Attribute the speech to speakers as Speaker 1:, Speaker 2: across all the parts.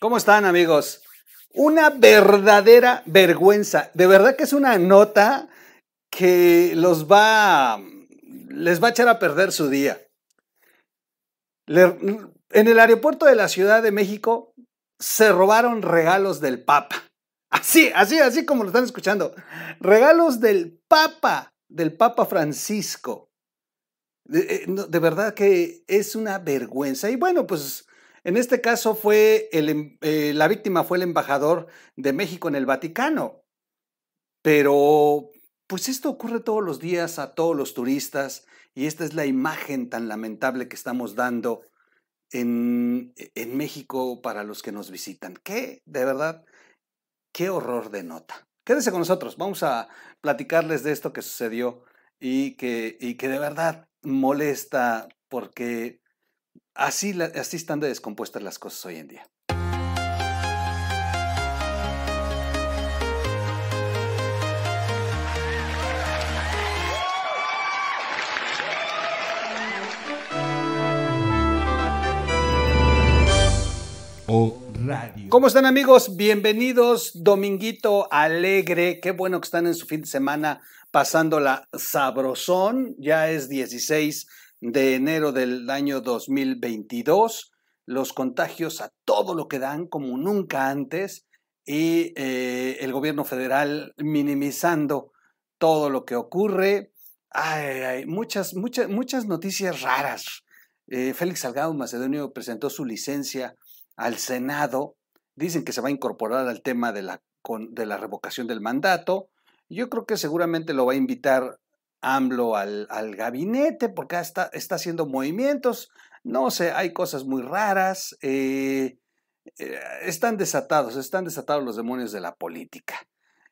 Speaker 1: ¿Cómo están amigos? Una verdadera vergüenza. De verdad que es una nota que los va, les va a echar a perder su día. en el aeropuerto de la Ciudad de México se robaron regalos del Papa. Así, así, así como lo están escuchando. Regalos del Papa, del Papa Francisco. De, eh, de verdad que es una vergüenza. Y bueno, pues en este caso fue el, em, eh, la víctima fue el embajador de México en el Vaticano. Pero, pues esto ocurre todos los días a todos los turistas y esta es la imagen tan lamentable que estamos dando en, México para los que nos visitan. ¿Qué? De verdad, qué horror de nota. Quédense con nosotros, vamos a platicarles de esto que sucedió y que, y que de verdad molesta porque Así, así están de descompuestas las cosas hoy en día.
Speaker 2: O Radio.
Speaker 1: ¿Cómo están amigos? Bienvenidos, Dominguito Alegre. Qué bueno que están en su fin de semana pasándola sabrosón. Ya es 16 de enero del año 2022, los contagios a todo lo que dan como nunca antes y eh, el gobierno federal minimizando todo lo que ocurre. Hay, muchas, muchas, muchas noticias raras. Eh, Félix Salgado Macedonio presentó su licencia al Senado. Dicen que se va a incorporar al tema de la, de la revocación del mandato. Yo creo que seguramente lo va a invitar AMLO al, al gabinete porque está, está haciendo movimientos. No sé, hay cosas muy raras. Eh, eh, están desatados, están desatados los demonios de la política.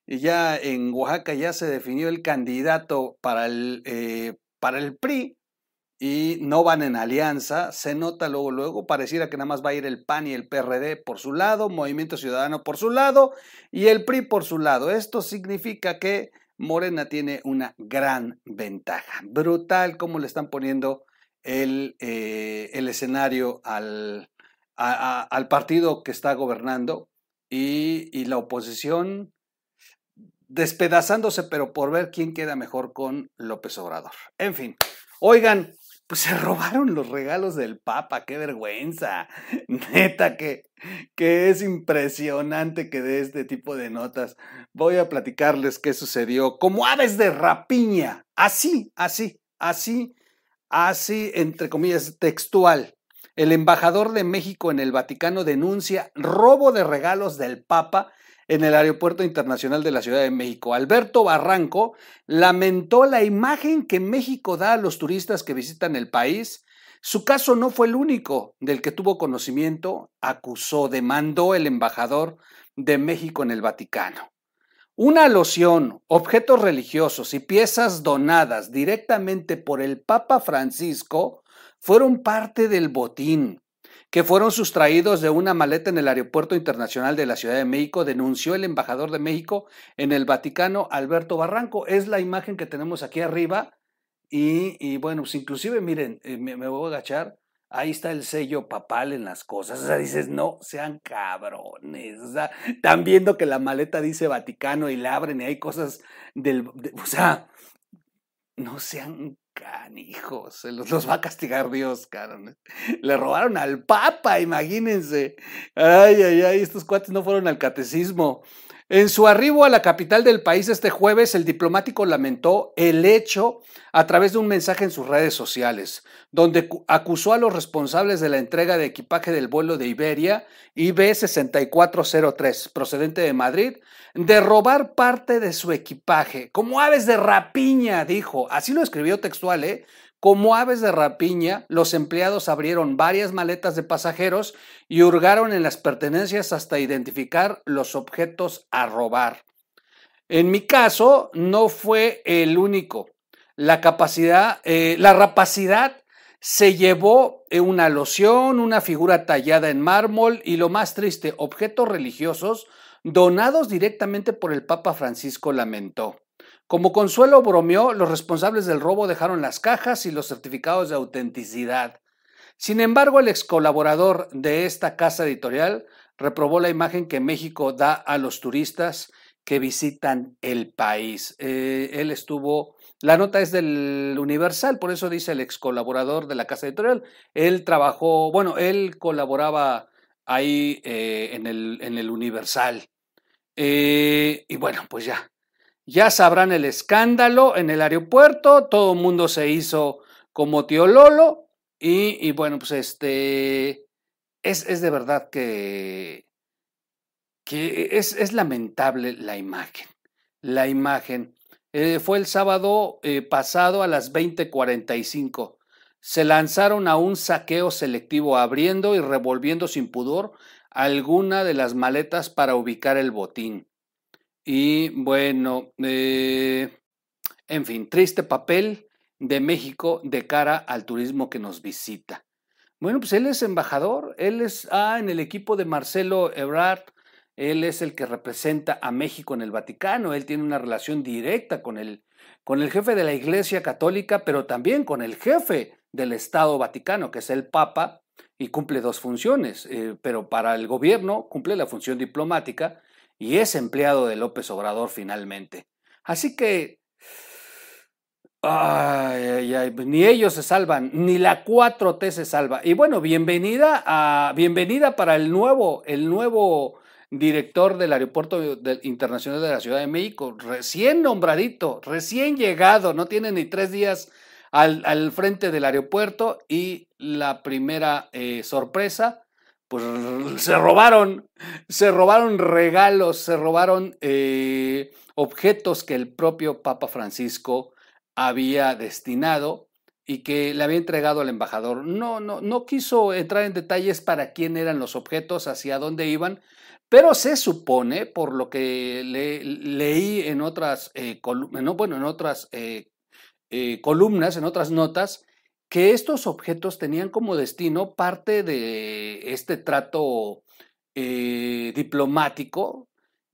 Speaker 1: Y ya en Oaxaca ya se definió el candidato para el, eh, para el PRI y no van en alianza. Se nota luego, luego, pareciera que nada más va a ir el PAN y el PRD por su lado, Movimiento Ciudadano por su lado y el PRI por su lado. Esto significa que Morena tiene una gran ventaja. Brutal cómo le están poniendo el, eh, el escenario al, al, partido que está gobernando y, y, la oposición despedazándose, pero por ver quién queda mejor con López Obrador. En fin, oigan, pues se robaron los regalos del Papa, qué vergüenza. Neta que, que es impresionante que dé este tipo de notas. Voy a platicarles qué sucedió. Como aves de rapiña. Así, así, así, así, entre comillas, textual. El embajador de México en el Vaticano denuncia robo de regalos del Papa en el Aeropuerto Internacional de la Ciudad de México. Alberto Barranco lamentó la imagen que México da a los turistas que visitan el país. Su caso no fue el único del que tuvo conocimiento, acusó, demandó el embajador de México en el Vaticano. Una loción, objetos religiosos y piezas donadas directamente por el Papa Francisco fueron parte del botín que fueron sustraídos de una maleta en el Aeropuerto Internacional de la Ciudad de México, denunció el embajador de México en el Vaticano, Alberto Barranco. Es la imagen que tenemos aquí arriba. Y, bueno, pues inclusive, miren, eh, me, voy a agachar. Ahí está el sello papal en las cosas. O sea, dices, no sean cabrones. O sea, están viendo que la maleta dice Vaticano y la abren y hay cosas del. o sea, no sean canijos, los, los, va a castigar Dios, cabrón. Le robaron al Papa, imagínense. Ay, ay, ay, estos cuates no fueron al catecismo. En su arribo a la capital del país este jueves, el diplomático lamentó el hecho a través de un mensaje en sus redes sociales, donde acusó a los responsables de la entrega de equipaje del vuelo de Iberia IB6403, procedente de Madrid, de robar parte de su equipaje, como aves de rapiña, dijo. Así lo escribió textual, ¿eh? Como aves de rapiña, los empleados abrieron varias maletas de pasajeros y hurgaron en las pertenencias hasta identificar los objetos a robar. En mi caso, no fue el único. La capacidad, eh, la rapacidad se llevó eh, una loción, una figura tallada en mármol y lo más triste, objetos religiosos donados directamente por el Papa Francisco, lamentó. Como consuelo bromeó, los responsables del robo dejaron las cajas y los certificados de autenticidad. Sin embargo, el ex colaborador de esta casa editorial reprobó la imagen que México da a los turistas que visitan el país. Eh, él estuvo, la nota es del Universal, por eso dice el ex colaborador de la casa editorial. Él trabajó, bueno, él colaboraba ahí eh, en, el, en, el, Universal. Eh, y bueno, pues ya, ya sabrán el escándalo en el aeropuerto, todo el mundo se hizo como tío Lolo y, bueno, pues este, es, de verdad que que es, es lamentable la imagen. La imagen. Eh, fue el sábado eh, pasado a las 20:45. Se lanzaron a un saqueo selectivo abriendo y revolviendo sin pudor alguna de las maletas para ubicar el botín. Y bueno, eh, en fin, triste papel de México de cara al turismo que nos visita. Bueno, pues él es embajador, él es ah, en el equipo de Marcelo Ebrard él es el que representa a México en el Vaticano, él tiene una relación directa con el, con el jefe de la Iglesia Católica, pero también con el jefe del Estado Vaticano, que es el Papa, y cumple dos funciones, eh, pero para el gobierno cumple la función diplomática y es empleado de López Obrador finalmente. Así que Ay, ay, ni ellos se salvan, ni la 4T se salva. Y bueno, bienvenida a bienvenida para el nuevo el nuevo director del Aeropuerto Internacional de la Ciudad de México, recién nombradito, recién llegado, no tiene ni tres días al, frente del aeropuerto y la primera eh, sorpresa, pues se robaron, se robaron regalos, se robaron eh, objetos que el propio Papa Francisco había destinado y que le había entregado al embajador. No, no, no quiso entrar en detalles para quién eran los objetos, hacia dónde iban, pero se supone, por lo que leí en otras, eh, bueno, en otras eh, columnas, en otras notas, que estos objetos tenían como destino parte de este trato diplomático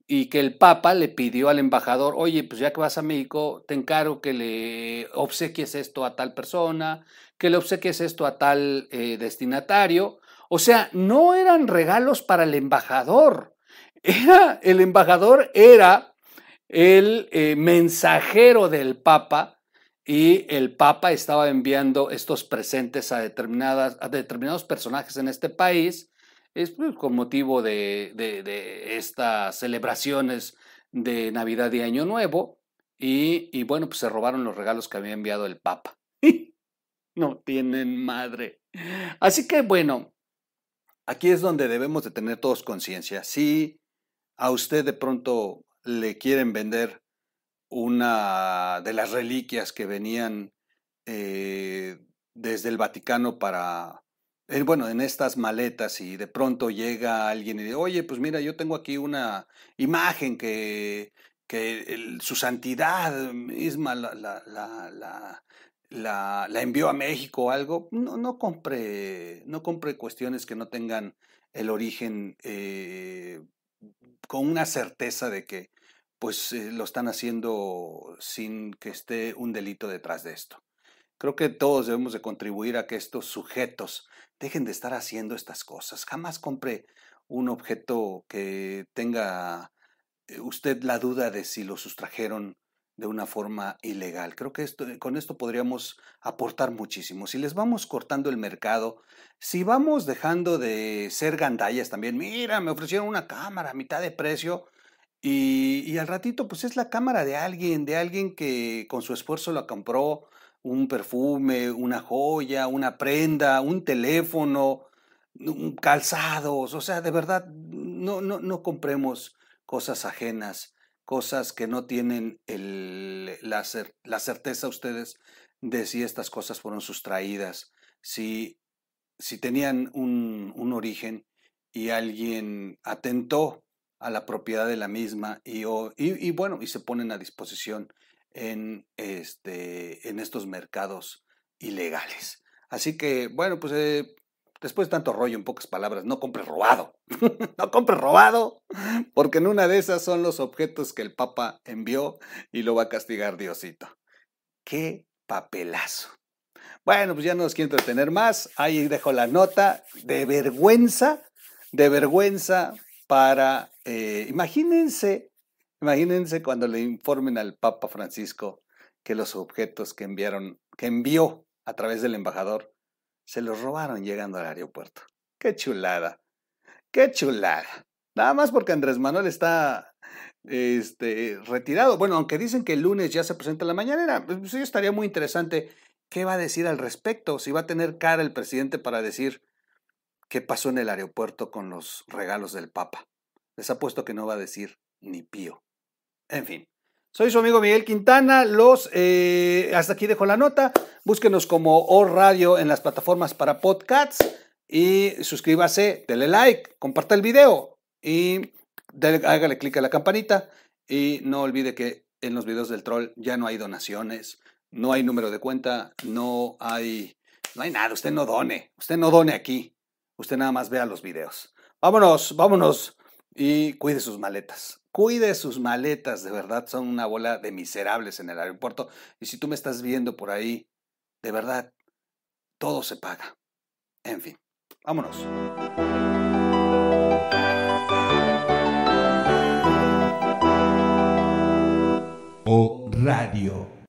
Speaker 1: y que el Papa le pidió al embajador, oye, pues ya que vas a México, te encargo que le obsequies esto a tal persona, que le obsequies esto a tal destinatario, o sea, no eran regalos para el embajador. Era, el embajador era el eh, mensajero del Papa y el Papa estaba enviando estos presentes a, determinadas, a determinados personajes en este país es pues, con motivo de, estas celebraciones de Navidad y Año Nuevo. Y, y, bueno, pues se robaron los regalos que había enviado el Papa. no tienen madre. Así que bueno, Aquí es donde debemos de tener todos conciencia. Si a usted de pronto le quieren vender una de las reliquias que venían eh, desde el Vaticano para, eh, bueno, en estas maletas y de pronto llega alguien y dice, oye, pues mira, yo tengo aquí una imagen que, que su santidad misma la, la, la, envió a México o algo, no, no, compre, no compre cuestiones que no tengan el origen eh, con una certeza de que pues eh, lo están haciendo sin que esté un delito detrás de esto. Creo que todos debemos de contribuir a que estos sujetos dejen de estar haciendo estas cosas. Jamás compre un objeto que tenga eh, usted la duda de si lo sustrajeron de una forma ilegal. Creo que esto, con esto podríamos aportar muchísimo. Si les vamos cortando el mercado, si vamos dejando de ser gandallas también, mira, me ofrecieron una cámara a mitad de precio y, al ratito pues es la cámara de alguien, de alguien que con su esfuerzo la compró, un perfume, una joya, una prenda, un teléfono, calzados, o sea, de verdad, no, no, no compremos cosas ajenas cosas que no tienen el, la, la, certeza ustedes de si estas cosas fueron sustraídas, si, si tenían un, un origen y alguien atentó a la propiedad de la misma y, y, bueno, y se ponen a disposición en, este, en estos mercados ilegales. Así que, bueno, pues eh, Después de tanto rollo, en pocas palabras, no compre robado. no compre robado, porque en una de esas son los objetos que el Papa envió y lo va a castigar Diosito. ¡Qué papelazo! Bueno, pues ya no os quiero entretener más. Ahí dejo la nota de vergüenza, de vergüenza para, eh, imagínense, imagínense cuando le informen al Papa Francisco que los objetos que enviaron, que envió a través del embajador, se los robaron llegando al aeropuerto. Qué chulada, qué chulada. Nada más porque Andrés Manuel está este, retirado. Bueno, aunque dicen que el lunes ya se presenta la mañanera, pues sí estaría muy interesante qué va a decir al respecto, si va a tener cara el presidente para decir qué pasó en el aeropuerto con los regalos del Papa. Les apuesto que no va a decir ni pío. En fin. Soy su amigo Miguel Quintana. Los, eh, hasta aquí dejo la nota. Búsquenos como O Radio en las plataformas para podcasts y suscríbase, dele like, comparta el video y hágale clic a la campanita y no olvide que en los videos del troll ya no hay donaciones, no hay número de cuenta, no hay, no hay nada. Usted no done, usted no done aquí. Usted nada más vea los videos. Vámonos, vámonos y cuide sus maletas. Cuide sus maletas, de verdad, son una bola de miserables en el aeropuerto. Y si tú me estás viendo por ahí, de verdad, todo se paga. En fin, vámonos.
Speaker 2: O Radio.